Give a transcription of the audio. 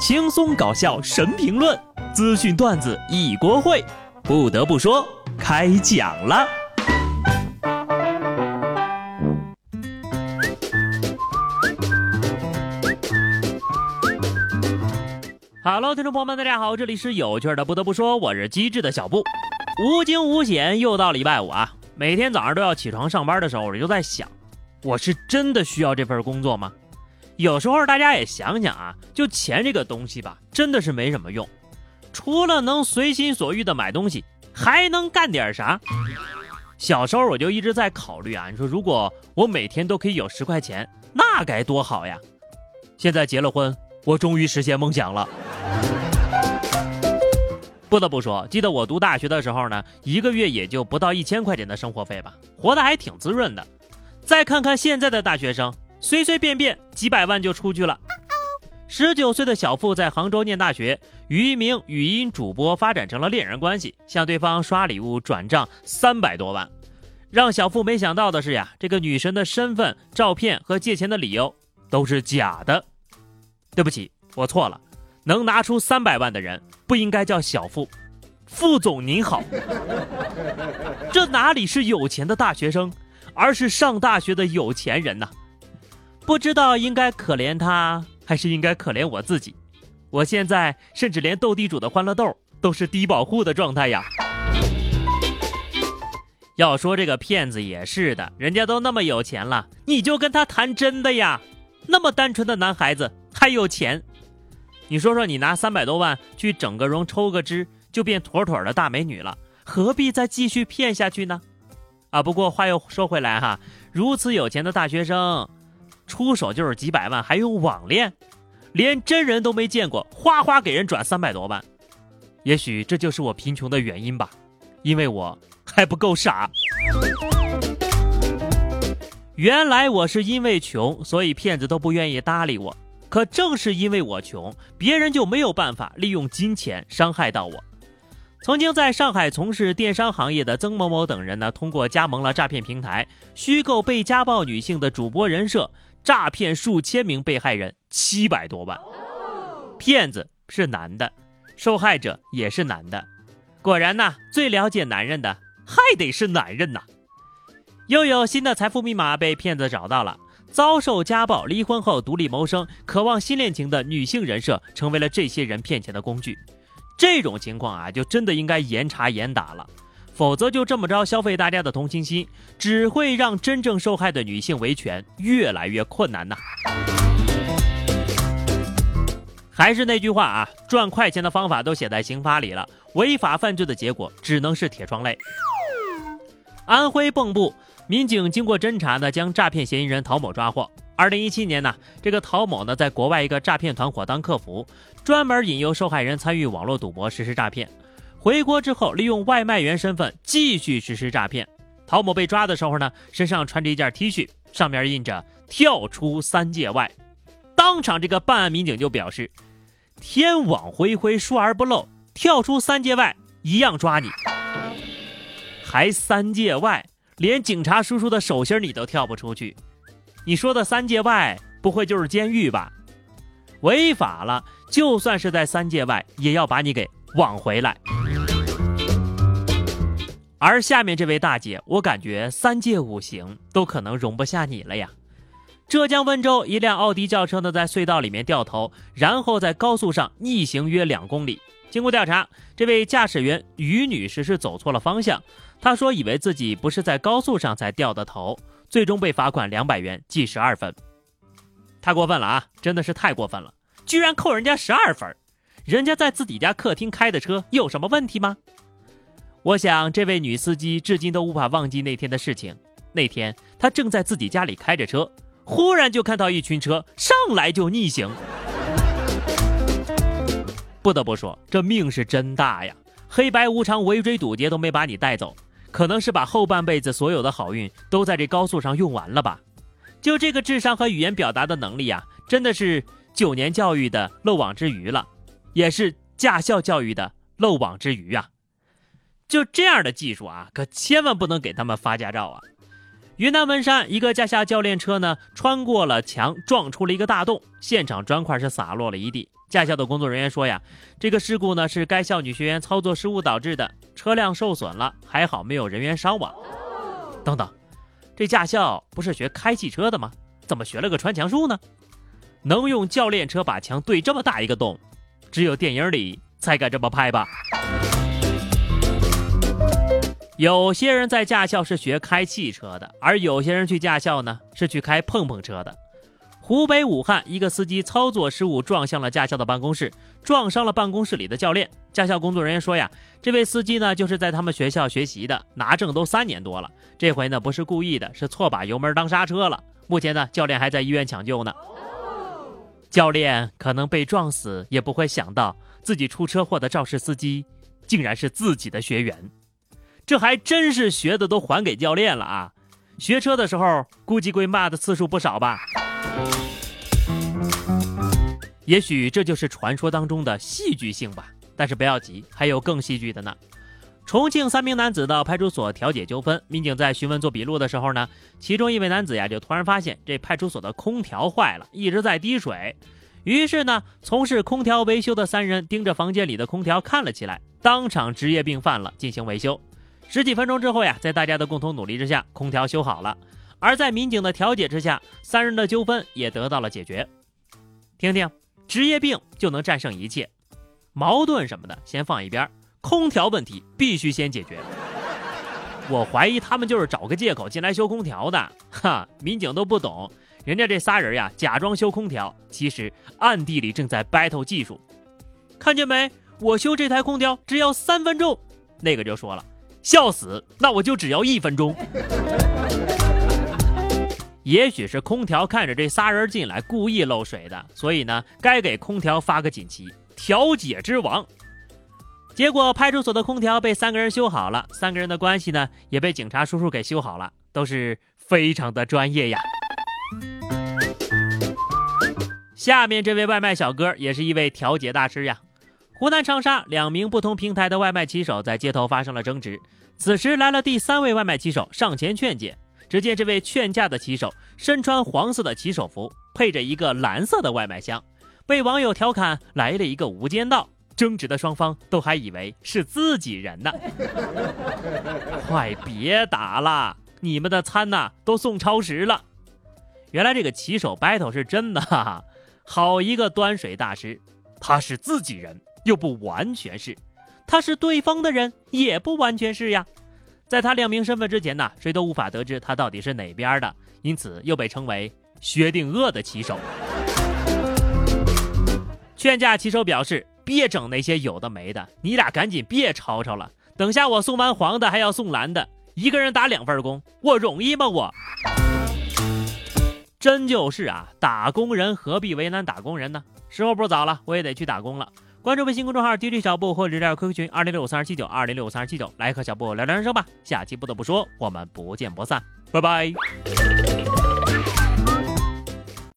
轻松搞笑神评论，资讯段子一锅烩。不得不说，开讲了。Hello，听众朋友们，大家好，这里是有趣的。不得不说，我是机智的小布。无惊无险，又到了礼拜五啊！每天早上都要起床上班的时候，我就在想，我是真的需要这份工作吗？有时候大家也想想啊，就钱这个东西吧，真的是没什么用。除了能随心所欲的买东西，还能干点啥？小时候我就一直在考虑啊，你说如果我每天都可以有十块钱，那该多好呀！现在结了婚，我终于实现梦想了。不得不说，记得我读大学的时候呢，一个月也就不到一千块钱的生活费吧，活得还挺滋润的。再看看现在的大学生。随随便便几百万就出去了。十九岁的小付在杭州念大学，与一名语音主播发展成了恋人关系，向对方刷礼物转账三百多万。让小付没想到的是呀，这个女神的身份、照片和借钱的理由都是假的。对不起，我错了，能拿出三百万的人不应该叫小付。副总您好，这哪里是有钱的大学生，而是上大学的有钱人呐！不知道应该可怜他，还是应该可怜我自己。我现在甚至连斗地主的欢乐豆都是低保户的状态呀。要说这个骗子也是的，人家都那么有钱了，你就跟他谈真的呀？那么单纯的男孩子还有钱？你说说，你拿三百多万去整个容、抽个脂，就变妥妥的大美女了，何必再继续骗下去呢？啊，不过话又说回来哈，如此有钱的大学生。出手就是几百万，还用网恋？连真人都没见过，哗哗给人转三百多万。也许这就是我贫穷的原因吧，因为我还不够傻。原来我是因为穷，所以骗子都不愿意搭理我。可正是因为我穷，别人就没有办法利用金钱伤害到我。曾经在上海从事电商行业的曾某某等人呢，通过加盟了诈骗平台，虚构被家暴女性的主播人设。诈骗数千名被害人七百多万，骗子是男的，受害者也是男的。果然呐，最了解男人的还得是男人呐。又有新的财富密码被骗子找到了，遭受家暴、离婚后独立谋生、渴望新恋情的女性人设，成为了这些人骗钱的工具。这种情况啊，就真的应该严查严打了。否则就这么着消费大家的同情心，只会让真正受害的女性维权越来越困难呐。还是那句话啊，赚快钱的方法都写在刑法里了，违法犯罪的结果只能是铁窗泪。安徽蚌埠民警经过侦查呢，将诈骗嫌疑人陶某抓获。二零一七年呢，这个陶某呢，在国外一个诈骗团伙当客服，专门引诱受害人参与网络赌博实施诈骗。回国之后，利用外卖员身份继续实施诈骗。陶某被抓的时候呢，身上穿着一件 T 恤，上面印着“跳出三界外”。当场，这个办案民警就表示：“天网恢恢，疏而不漏，跳出三界外一样抓你。”还三界外，连警察叔叔的手心你都跳不出去。你说的三界外，不会就是监狱吧？违法了，就算是在三界外，也要把你给网回来。而下面这位大姐，我感觉三界五行都可能容不下你了呀！浙江温州一辆奥迪轿车呢，在隧道里面掉头，然后在高速上逆行约两公里。经过调查，这位驾驶员于女士是走错了方向，她说以为自己不是在高速上才掉的头，最终被罚款两百元，记十二分。太过分了啊！真的是太过分了，居然扣人家十二分，人家在自己家客厅开的车有什么问题吗？我想，这位女司机至今都无法忘记那天的事情。那天，她正在自己家里开着车，忽然就看到一群车上来就逆行。不得不说，这命是真大呀！黑白无常、围追堵截都没把你带走，可能是把后半辈子所有的好运都在这高速上用完了吧？就这个智商和语言表达的能力呀，真的是九年教育的漏网之鱼了，也是驾校教育的漏网之鱼啊！就这样的技术啊，可千万不能给他们发驾照啊！云南文山一个驾校教练车呢，穿过了墙，撞出了一个大洞，现场砖块是洒落了一地。驾校的工作人员说呀，这个事故呢是该校女学员操作失误导致的，车辆受损了，还好没有人员伤亡。等等，这驾校不是学开汽车的吗？怎么学了个穿墙术呢？能用教练车把墙对这么大一个洞，只有电影里才敢这么拍吧。有些人在驾校是学开汽车的，而有些人去驾校呢是去开碰碰车的。湖北武汉一个司机操作失误撞向了驾校的办公室，撞伤了办公室里的教练。驾校工作人员说呀，这位司机呢就是在他们学校学习的，拿证都三年多了，这回呢不是故意的，是错把油门当刹车了。目前呢教练还在医院抢救呢。教练可能被撞死，也不会想到自己出车祸的肇事司机竟然是自己的学员。这还真是学的都还给教练了啊！学车的时候估计被骂的次数不少吧？也许这就是传说当中的戏剧性吧。但是不要急，还有更戏剧的呢。重庆三名男子到派出所调解纠纷，民警在询问做笔录的时候呢，其中一位男子呀就突然发现这派出所的空调坏了，一直在滴水。于是呢，从事空调维修的三人盯着房间里的空调看了起来，当场职业病犯了，进行维修。十几分钟之后呀，在大家的共同努力之下，空调修好了。而在民警的调解之下，三人的纠纷也得到了解决。听听，职业病就能战胜一切，矛盾什么的先放一边，空调问题必须先解决。我怀疑他们就是找个借口进来修空调的。哈，民警都不懂，人家这仨人呀，假装修空调，其实暗地里正在 battle 技术。看见没？我修这台空调只要三分钟。那个就说了。笑死！那我就只要一分钟。也许是空调看着这仨人进来，故意漏水的，所以呢，该给空调发个锦旗“调解之王”。结果派出所的空调被三个人修好了，三个人的关系呢，也被警察叔叔给修好了，都是非常的专业呀。下面这位外卖小哥也是一位调解大师呀。湖南长沙两名不同平台的外卖骑手在街头发生了争执，此时来了第三位外卖骑手上前劝解。只见这位劝架的骑手身穿黄色的骑手服，配着一个蓝色的外卖箱，被网友调侃来了一个无间道。争执的双方都还以为是自己人呢。快别打了，你们的餐呐都送超时了。原来这个骑手 battle 是真的，哈哈，好一个端水大师，他是自己人。又不完全是，他是对方的人，也不完全是呀。在他亮明身份之前呢，谁都无法得知他到底是哪边的，因此又被称为薛定谔的棋手。劝架棋手表示：“别整那些有的没的，你俩赶紧别吵吵了。等下我送完黄的还要送蓝的，一个人打两份工，我容易吗？我真就是啊，打工人何必为难打工人呢？时候不早了，我也得去打工了。”关注微信公众号 DJ 小布或者加 QQ 群二零六五三二七九二零六五三二七九，来和小布聊聊人生吧。下期不得不说，我们不见不散，拜拜。